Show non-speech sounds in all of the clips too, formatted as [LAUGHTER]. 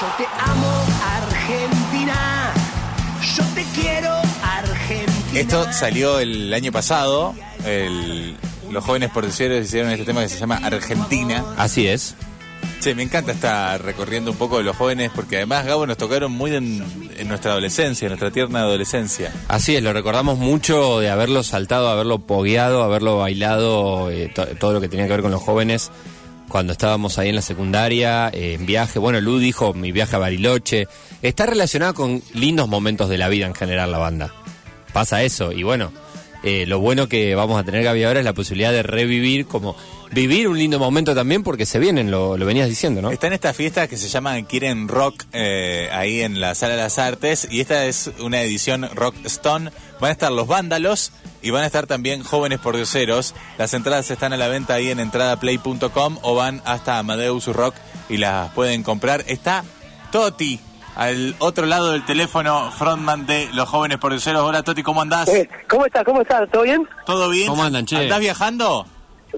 Yo te amo, Argentina. Yo te quiero, Argentina. Esto salió el año pasado. el- los jóvenes porteñeros hicieron este tema que se llama Argentina. Así es. Sí, me encanta estar recorriendo un poco de los jóvenes porque además, Gabo, nos tocaron muy en, en nuestra adolescencia, en nuestra tierna adolescencia. Así es, lo recordamos mucho de haberlo saltado, haberlo pogueado, haberlo bailado, eh, to- todo lo que tenía que ver con los jóvenes cuando estábamos ahí en la secundaria, eh, en viaje. Bueno, Lu dijo mi viaje a Bariloche. Está relacionado con lindos momentos de la vida en general la banda. Pasa eso, y bueno, eh, lo bueno que vamos a tener Gaby ahora es la posibilidad de revivir, como vivir un lindo momento también porque se vienen, lo, lo venías diciendo, ¿no? Están estas fiestas que se llaman Quieren Rock eh, ahí en la Sala de las Artes y esta es una edición Rock Stone. Van a estar los vándalos y van a estar también jóvenes pordioseros. Las entradas están a la venta ahí en entradaplay.com o van hasta Amadeus Rock y las pueden comprar. Está Toti al otro lado del teléfono, frontman de los jóvenes pordioseros. Hola Toti, ¿cómo andás? Eh, ¿Cómo estás? ¿Cómo estás? ¿Todo bien? ¿Todo bien? ¿Cómo andan, che? ¿Andás viajando?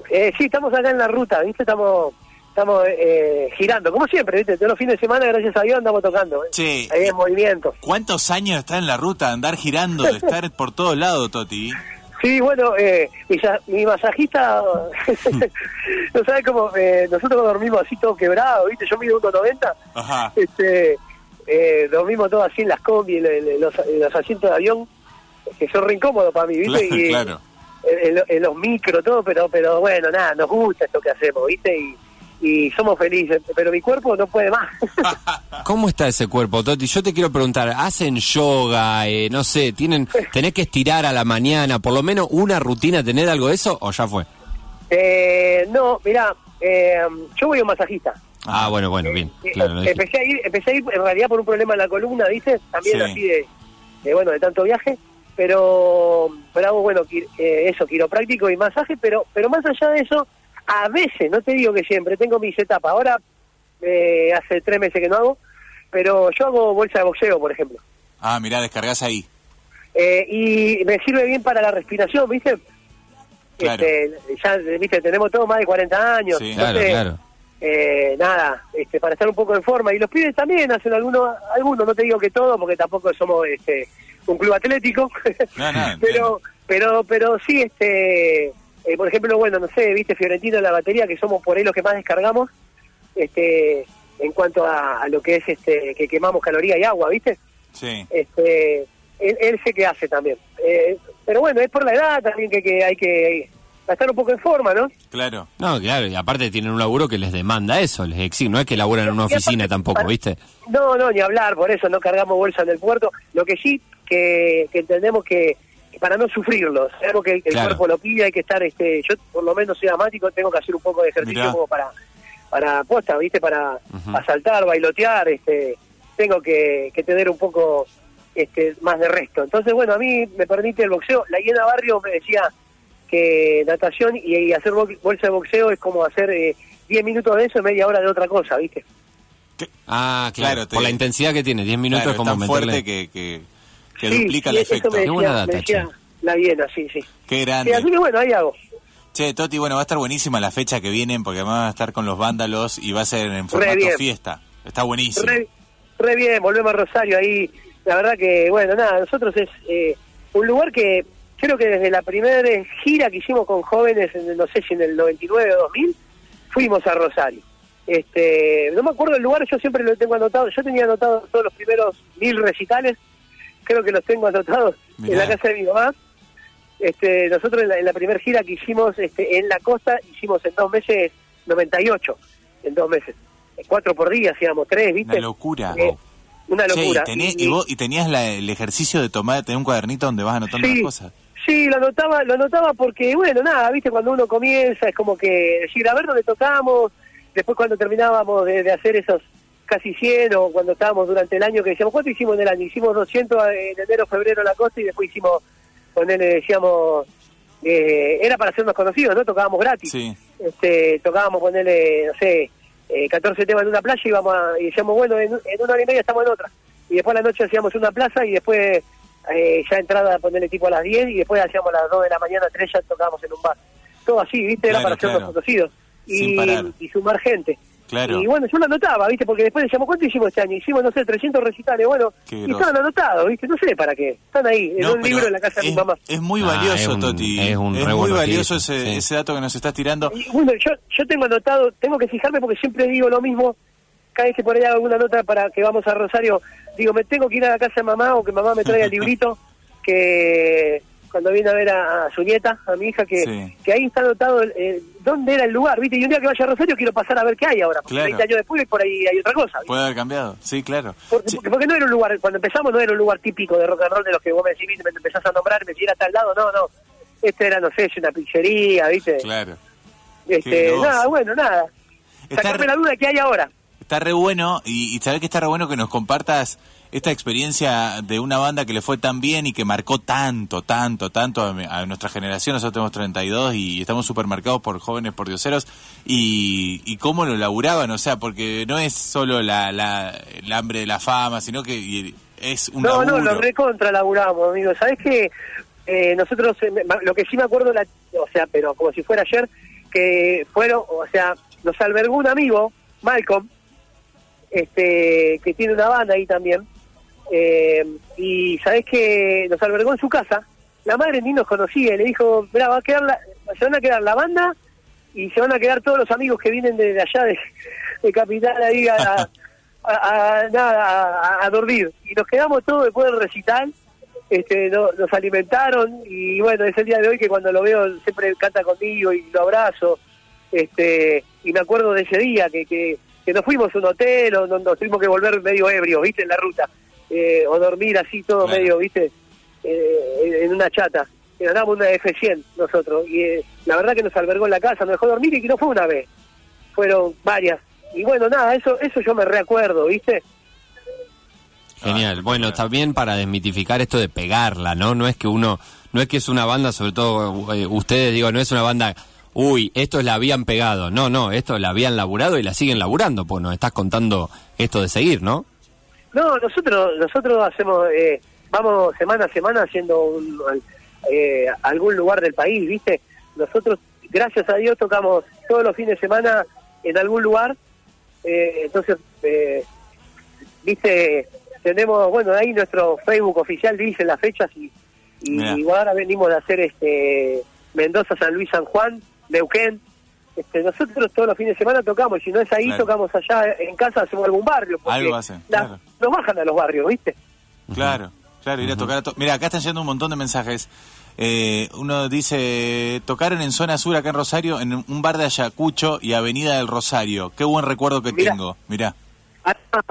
Eh, sí, estamos acá en la ruta, ¿viste? Estamos estamos eh, girando, como siempre, ¿viste? Todos los fines de semana, gracias a Dios, andamos tocando. ¿eh? Sí. Ahí en movimiento. ¿Cuántos años está en la ruta? Andar girando, de estar por todos lados, Toti. Sí, bueno, eh, mi, sa- mi masajista, [LAUGHS] no sabes cómo, eh, nosotros dormimos así todo quebrado, ¿viste? Yo mido 1,90, Ajá. este, eh, dormimos todos así en las combi, en, en los, en los asientos de avión, que son re incómodos para mí, ¿viste? Claro, y, claro. En, los micros, todo, pero pero bueno, nada, nos gusta esto que hacemos, ¿viste? Y, y somos felices, pero mi cuerpo no puede más. [LAUGHS] ¿Cómo está ese cuerpo, Toti? Yo te quiero preguntar, ¿hacen yoga? Eh, no sé, tienen, ¿tenés que estirar a la mañana? ¿Por lo menos una rutina, tener algo de eso o ya fue? eh, no, mirá, eh, yo voy a un masajista. Ah, bueno, bueno, bien. Eh, Claro, dije. empecé a ir, empecé a ir en realidad por un problema en la columna, ¿viste? También Sí. así de, de, bueno, de tanto viaje, pero pero hago bueno, qui- eh, eso, quiropráctico y masaje, pero pero más allá de eso, a veces, no te digo que siempre, tengo mis etapas. Ahora eh, hace tres meses que no hago, pero yo hago bolsa de boxeo, por ejemplo. Ah, mirá, descargas ahí. Eh, y me sirve bien para la respiración, ¿viste? Claro. Este, ya, ¿viste? Tenemos todos más de 40 años. Sí. Claro, entonces, claro. eh, nada, este, para estar un poco en forma. Y los pibes también hacen algunos, algunos, no te digo que todos, porque tampoco somos este, un club atlético. No, no, [LAUGHS] pero, pero, pero sí, este, eh, por ejemplo, bueno, no sé, viste, Fiorentino en la batería, que somos por ahí los que más descargamos, este, en cuanto a, a lo que es este, que quemamos calorías y agua, viste. Sí. Este, él, él sé que hace también. Eh, pero bueno, es por la edad también que, que hay que estar un poco en forma, ¿no? Claro. No, claro, y aparte tienen un laburo que les demanda eso, les exige, no es que laburan en una aparte, oficina tampoco, para- ¿viste? No, no, ni hablar, por eso no cargamos bolsa en el puerto. Lo que sí que, que entendemos que para no sufrirlo, sabemos que el, el Claro. cuerpo lo pide, hay que estar, este, yo por lo menos soy amático, tengo que hacer un poco de ejercicio Mirá. como para, para posta, ¿viste? Para Ujú. para saltar, bailotear, este, tengo que, que tener un poco este, más de resto. Entonces, bueno, a mí me permite el boxeo. La Hiena Barrio me decía que natación y, y hacer bo- bolsa de boxeo es como hacer eh, 10 minutos de eso y media hora de otra cosa, ¿viste? Ah, claro, Claro, te- por la intensidad que tiene, 10 minutos Claro, es es como tan meterle... fuerte que, que, que Sí, duplica el efecto. me Qué decía, buena data, decía la Hiena, sí, sí. Qué grande. así que bueno, ahí hago. Che, Toti, bueno, va a estar buenísima la fecha que vienen porque además va a estar con los vándalos y va a ser en formato fiesta. Está buenísimo. Re, re bien, volvemos a Rosario ahí. La verdad que, bueno, nada, nosotros es eh, un lugar que creo que desde la primera gira que hicimos con jóvenes, en no sé si en el 99 o 2000, fuimos a Rosario. Este, no me acuerdo el lugar, yo siempre lo tengo anotado. Yo tenía anotado todos los primeros mil recitales, creo que los tengo anotados en la casa de mi mamá. Este, nosotros en la, en la primera gira que hicimos este, en la costa, hicimos en dos meses 98, en dos meses. Cuatro por día, hacíamos tres, ¿viste? Una locura. Eh, una Che, locura. y, tenés- Y- y vos- y tenías la- el ejercicio de tomar, tener un cuadernito donde vas anotando Sí. las cosas. Sí, lo anotaba, lo anotaba porque, bueno, nada, viste, cuando uno comienza es como que decir, a ver dónde tocamos, después cuando terminábamos de, de hacer esos casi 100 o cuando estábamos durante el año que decíamos, ¿cuánto hicimos en el año? Hicimos 200 en enero, febrero en la costa y después hicimos, con él decíamos, eh, era para hacernos conocidos, ¿no? Tocábamos gratis. Sí. Este, tocábamos ponerle, no sé, eh, 14 temas en una playa y íbamos a- y decíamos, bueno, en, en una hora y media estamos en otra. Y después a la noche hacíamos una plaza y después eh, ya entrada ponerle tipo a las 10 y después hacíamos a las 2 de la mañana, 3 ya tocábamos en un bar. Todo así, ¿viste? Era Claro, para hacernos claro. conocidos y sumar gente. Claro. Y bueno, yo lo anotaba, ¿viste? Porque después decíamos, ¿cuánto hicimos este año? Hicimos, no sé, 300 recitales. Bueno, Qué y estaban anotados, ¿viste? No sé para qué. Están ahí, en No, un libro en la casa de es, mi mamá. Es muy Ah, valioso, es un- Toti. es un re muy valioso ese, sí. ese dato que nos estás tirando. Y bueno, yo, yo tengo anotado, tengo que fijarme porque siempre digo lo mismo. Cada vez que por ahí hago alguna nota para que vamos a Rosario, digo, me tengo que ir a la casa de mamá o que mamá me traiga el [LAUGHS] librito que cuando viene a ver a, a su nieta, a mi hija, que, Sí. que ahí está anotado eh, dónde era el lugar, ¿viste? Y un día que vaya a Rosario quiero pasar a ver qué hay ahora. Porque Claro. 30 años después por ahí hay otra cosa. ¿viste? Puede haber cambiado. Sí, claro. Porque, Sí, porque- no era un lugar, cuando empezamos no era un lugar típico de rock and roll de los que vos me decís, me empezás a nombrar, me decís era tal lado, no, no. Este era, no sé, una pizzería, ¿viste? claro. Este, nada, bueno, nada. Está Sacarme re- la duda que hay ahora. Está re bueno y, y sabés que está re bueno que nos compartas esta experiencia de una banda que le fue tan bien y que marcó tanto, tanto, tanto a, a nuestra generación. Nosotros tenemos 32 y estamos súper marcados por jóvenes por dioseros y, y cómo lo laburaban, o sea, porque no es solo la, la, el hambre de la fama, sino que y- es un No, laburo. no, lo recontra laburamos, amigo. ¿Sabés qué? Eh, nosotros, eh, lo que sí me acuerdo, la, o sea, pero como si fuera ayer, que fueron, o sea, nos albergó un amigo, Malcolm, este, que tiene una banda ahí también, eh, y sabés que nos albergó en su casa, la madre ni nos conocía, y le dijo, va a quedar la, se van a quedar la banda y se van a quedar todos los amigos que vienen de, de allá de, Capital ahí a, nada, a, dormir. Y nos quedamos todos después del recital, este, no- nos alimentaron y bueno, es el día de hoy que cuando lo veo siempre canta conmigo y lo abrazo. este Y me acuerdo de ese día que, que, que nos fuimos a un hotel o nos, nos tuvimos que volver medio ebrios, ¿viste? En la ruta. Eh, o dormir así todo Claro. medio, ¿viste? Eh, en- una chata. Y ganamos una F100 nosotros. Y eh, la verdad que nos albergó en la casa, nos dejó dormir y que no fue una vez. Fueron varias. Y bueno, nada, eso eso yo me reacuerdo, ¿viste? Genial. Bueno, también para desmitificar esto de pegarla, ¿no? No es que uno, no es que es una banda, sobre todo eh, ustedes, digo, no es una banda, uy, estos la habían pegado. No, no, esto la habían laburado y la siguen laburando, pues nos estás contando esto de seguir, ¿no? No, nosotros nosotros hacemos, eh, vamos semana a semana haciendo un, eh, algún lugar del país, ¿viste? Nosotros, gracias a Dios, tocamos todos los fines de semana en algún lugar. Eh, entonces, eh, ¿viste? Tenemos, bueno, ahí nuestro Facebook oficial dice las fechas y, y ahora venimos de hacer este Mendoza, San Luis, San Juan, Neuquén. Este, nosotros todos los fines de semana tocamos, si no es ahí, Claro. tocamos allá en casa, hacemos algún barrio. Algo hacen, la- claro. Nos bajan a los barrios, ¿viste? Claro, claro, ir a tocar a to- Mira, acá están llegando un montón de mensajes. Eh, uno dice, tocaron en zona sur acá en Rosario, en un bar de Ayacucho y Avenida del Rosario. Qué buen recuerdo que Mirá. tengo. Mirá. Ahí va,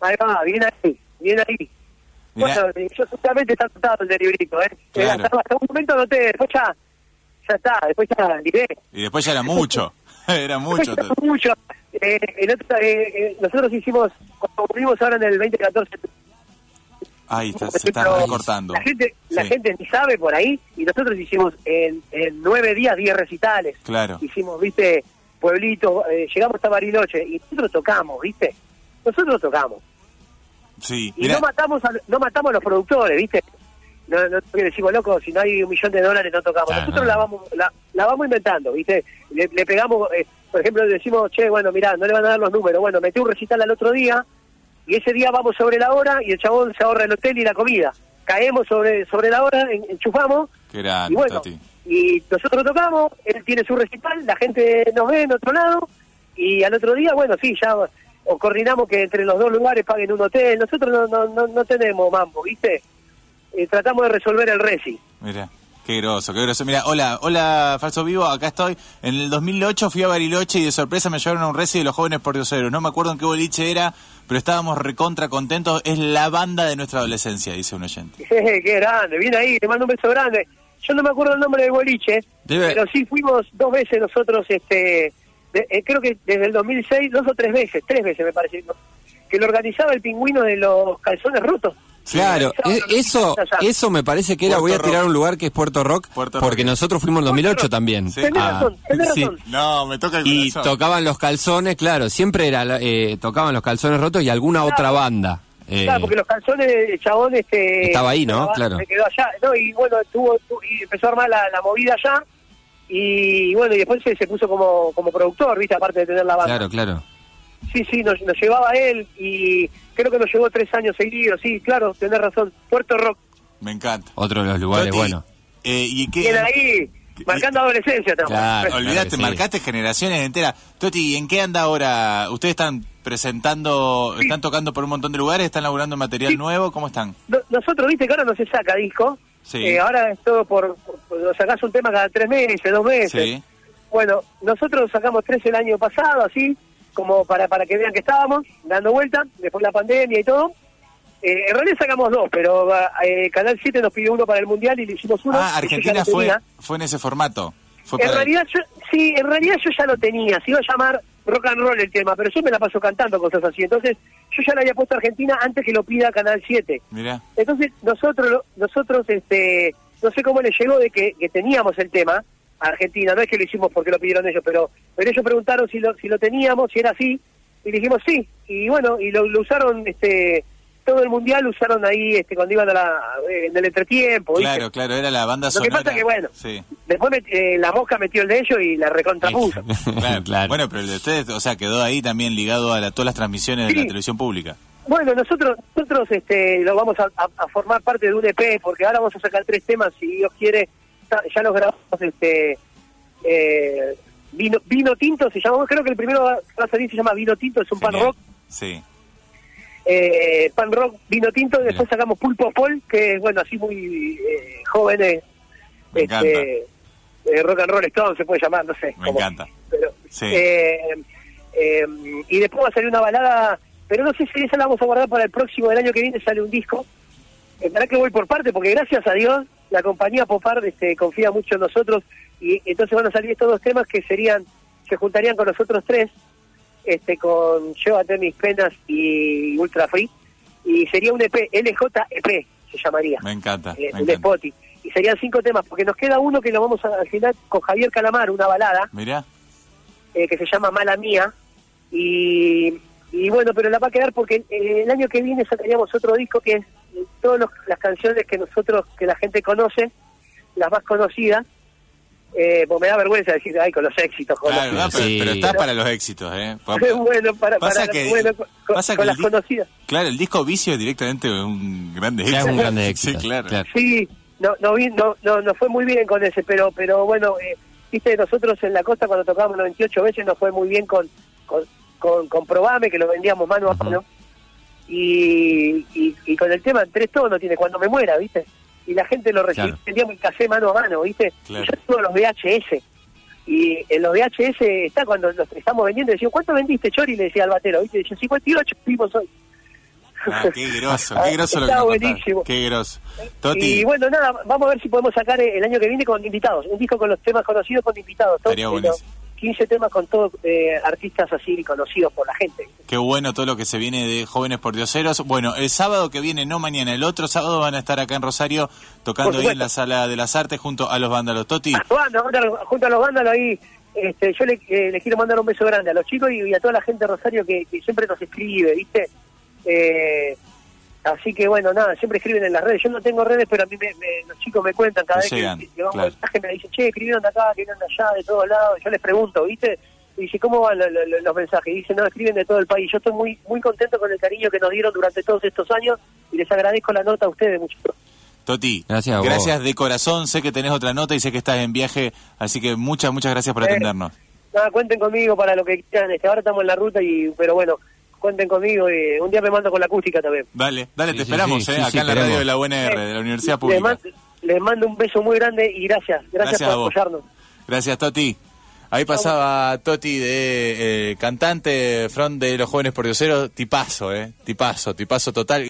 ahí va, bien ahí, bien ahí. Mirá. Bueno, eh, yo justamente está anotado el librito, ¿eh? Eh, Claro. Hasta, hasta un momento anoté, después ya, ya está, después ya libré. Y después ya era mucho. [LAUGHS] [LAUGHS] era mucho. Mucho. Eh, el otro, eh, eh, nosotros hicimos, cuando volvimos ahora en el 2014, Ahí está, se está recortando. La gente, la gente ni sabe por ahí, y nosotros hicimos en, en nueve días diez recitales. Claro. Hicimos, viste, pueblito, eh, llegamos hasta Bariloche, y nosotros tocamos, viste. Nosotros tocamos. Sí, Y mirá. no matamos a, no matamos a los productores, ¿viste? No, no decimos, loco, si no hay un millón de dólares no tocamos. Claro, Nosotros no. la vamos la, la vamos inventando, ¿viste? Le, le pegamos, eh, por ejemplo, decimos, che, bueno, mirá, no le van a dar los números. Bueno, metí un recital al otro día y ese día vamos sobre la hora y el chabón se ahorra el hotel y la comida. Caemos sobre sobre la hora, en- enchufamos Qué grande, y bueno, Tati. y nosotros tocamos, él tiene su recital, la gente nos ve en otro lado, y al otro día, bueno, sí, ya o coordinamos que entre los dos lugares paguen un hotel, nosotros no, no, no, no tenemos mambo, ¿viste? Eh, tratamos de resolver el reci. Mira, qué groso, qué groso. Mira, hola, hola, Falso Vivo, acá estoy. En el 2008 fui a Bariloche y de sorpresa me llevaron a un reci de los jóvenes por dioseros. No me acuerdo en qué boliche era, pero estábamos recontra contentos. Es la banda de nuestra adolescencia, dice un oyente. [LAUGHS] Qué grande, viene ahí, te mando un beso grande. Yo no me acuerdo el nombre del boliche, Debe- pero sí fuimos dos veces nosotros, este de- eh, creo que desde el 2006, dos o tres veces, tres veces me parece, ¿no? que lo organizaba el pingüino de los calzones rotos. Claro, Organizaba e- eso, eso me parece que era, Puerto voy a tirar Rock. un lugar que es Puerto Rock, Puerto porque Rock. nosotros fuimos en 2008 también. Sí. Tenés Ah, razón, tenés sí. razón. No, me toca el Y corazón. tocaban los calzones, claro, siempre era la- eh, tocaban los calzones rotos y alguna otra banda. Eh, Claro, porque los calzones, el chabón, este... Estaba ahí, ¿no? estaba- Claro. Se quedó allá, ¿no? Y bueno, tuvo, tu- y empezó a armar la, la movida allá, y bueno, y después se, se puso como, como productor, ¿viste? Aparte de tener la banda. Claro, claro. Sí, sí, nos, nos llevaba él y creo que nos llevó tres años seguidos. Sí, claro, tenés razón. Puerto Rock. Me encanta. Otro de los lugares Toti, buenos. eh, ¿Y qué? Bien ahí, marcando adolescencia también. Claro. Olvídate, que sí. marcaste generaciones enteras. Toti, ¿y en qué anda ahora? ¿Ustedes están presentando, están tocando por un montón de lugares? ¿Están laburando material Sí. nuevo? ¿Cómo están? No- nosotros, viste que ahora no se saca disco. Sí. Eh, ahora es todo por, por, por- sacás un tema cada tres meses, dos meses. Sí. Bueno, nosotros sacamos tres el año pasado, así, como para, para que vean que estábamos dando vuelta, después de la pandemia y todo. Eh, en realidad sacamos dos, pero eh, Canal 7 nos pidió uno para el Mundial y le hicimos uno. Ah, Argentina fue, tenía. fue en ese formato. Fue En realidad, yo, sí, en realidad yo ya lo tenía. Se iba a llamar rock and roll el tema, pero yo me la paso cantando cosas así. Entonces, yo ya le había puesto a Argentina antes que lo pida Canal 7. Mirá. Entonces, nosotros, nosotros este, no sé cómo les llegó de que, que teníamos el tema a Argentina. No es que lo hicimos porque lo pidieron ellos, pero, pero ellos preguntaron si lo, si lo teníamos, si era así. Y dijimos sí. Y bueno, y lo, lo usaron este todo el mundial, lo usaron ahí este cuando iban a la, eh, en el entretiempo. ¿viste? Claro, claro, era la banda Lo que sonora. pasa que, bueno, Sí. Después met- eh, la mosca metió el de ellos y la recontrapuso. [LAUGHS] Claro, Claro. Bueno, pero el de ustedes, o sea, quedó ahí también ligado a la- todas las transmisiones de la televisión pública. Bueno, nosotros nosotros este, lo vamos a, a- a formar parte de un EP, porque ahora vamos a sacar tres temas, si Dios quiere, ya, los grabamos, este, eh, vino, vino Tinto se llama, creo que el primero va a salir se llama Vino Tinto, es un pan rock, Sí. eh, pan rock, vino tinto, y después sacamos Pulpo Pol, que es, bueno, así muy eh, jóvenes, Me este, eh, rock and roll stone se puede llamar, no sé. Me cómo. encanta. Pero, Sí. eh, eh, y después va a salir una balada, pero no sé si esa la vamos a guardar para el próximo, del año que viene sale un disco. Eh, ¿Verdad que voy por parte? Porque gracias a Dios la compañía Popar este, confía mucho en nosotros y entonces van a salir estos dos temas que serían, se juntarían con los otros tres, este, con Llévate mis penas y Ultra Free, y sería un EP, LJEP se llamaría, Me encanta. eh, me un encanta. Spotify. Y serían cinco temas, porque nos queda uno que lo vamos a al final con Javier Calamar, una balada, Mirá. eh, que se llama Mala Mía. Y, y bueno, pero la va a quedar porque eh, el año que viene sacaríamos otro disco que es todas los- las canciones que nosotros, que la gente conoce, las más conocidas. Eh, pues me da vergüenza decir, ay, con los éxitos. Con Claro, los- no, pero, Sí. pero está para los éxitos, ¿eh? [LAUGHS] bueno, para, Pasa para- que- bueno, con, pasa con que las conocidas. Claro, el disco Vicio es directamente un grande Ya es éxito. un grande éxito. Sí, claro. Sí, no, no, vi- no, no, no fue muy bien con ese, pero, pero bueno, eh, viste, nosotros en la costa cuando tocábamos 98 veces nos fue muy bien con, con, con, con Probame, que lo vendíamos mano a mano, y, y, y con el tema Tres Todo no tiene cuando me muera, viste, y la gente lo recibía, Claro. vendíamos el casé mano a mano, viste, Claro. y yo tengo los VHS, y en los VHS está cuando los estamos vendiendo, decía, ¿cuánto vendiste, Chori? Le decía al batero, viste, decía, 58 vimos hoy. Ah, qué groso, qué [LAUGHS] groso lo que contás. buenísimo. Qué groso. Toti, Y bueno, nada, vamos a ver si podemos sacar el año que viene con invitados, un disco con los temas conocidos con invitados. Estaría eh, buenísimo. 15 temas con todos eh, artistas así conocidos por la gente. qué bueno todo lo que se viene de Jóvenes por Dioseros. Bueno, el sábado que viene, no mañana, el otro sábado van a estar acá en Rosario tocando ahí en la Sala de las Artes junto a los vándalos. Toti, junto a los- junto a los vándalos ahí, este, yo le, eh, les quiero mandar un beso grande a los chicos y, y a toda la gente de Rosario que, que siempre nos escribe, ¿viste? Eh, así que bueno, nada, siempre escriben en las redes. Yo no tengo redes, pero a mí me- me- los chicos me cuentan cada vez que, claro. mensaje, me dicen, che, escribieron de acá, escribieron de allá, de todos lados. Yo les pregunto, ¿viste? Y dice, ¿cómo van lo- lo- lo- los mensajes? Y dicen, no, escriben de todo el país. Yo estoy muy muy contento con el cariño que nos dieron durante todos estos años y les agradezco la nota a ustedes mucho. Toti, Gracias gracias de corazón. Sé que tenés otra nota y sé que estás en viaje, así que muchas, muchas gracias por Eh, atendernos. Nada, cuenten conmigo para lo que quieran. Este, ahora estamos en la ruta, y pero bueno, cuenten conmigo. y un día me mando con la acústica también. Dale, dale, te sí, esperamos, sí, eh, sí, acá sí, en la radio de la UNR, de la Universidad Les, Pública. man- les mando un beso muy grande y gracias. Gracias, por apoyarnos. Gracias, Toti. Ahí pasaba Toti de eh, cantante, front de los jóvenes por Diosero, tipazo, eh, tipazo, tipazo total.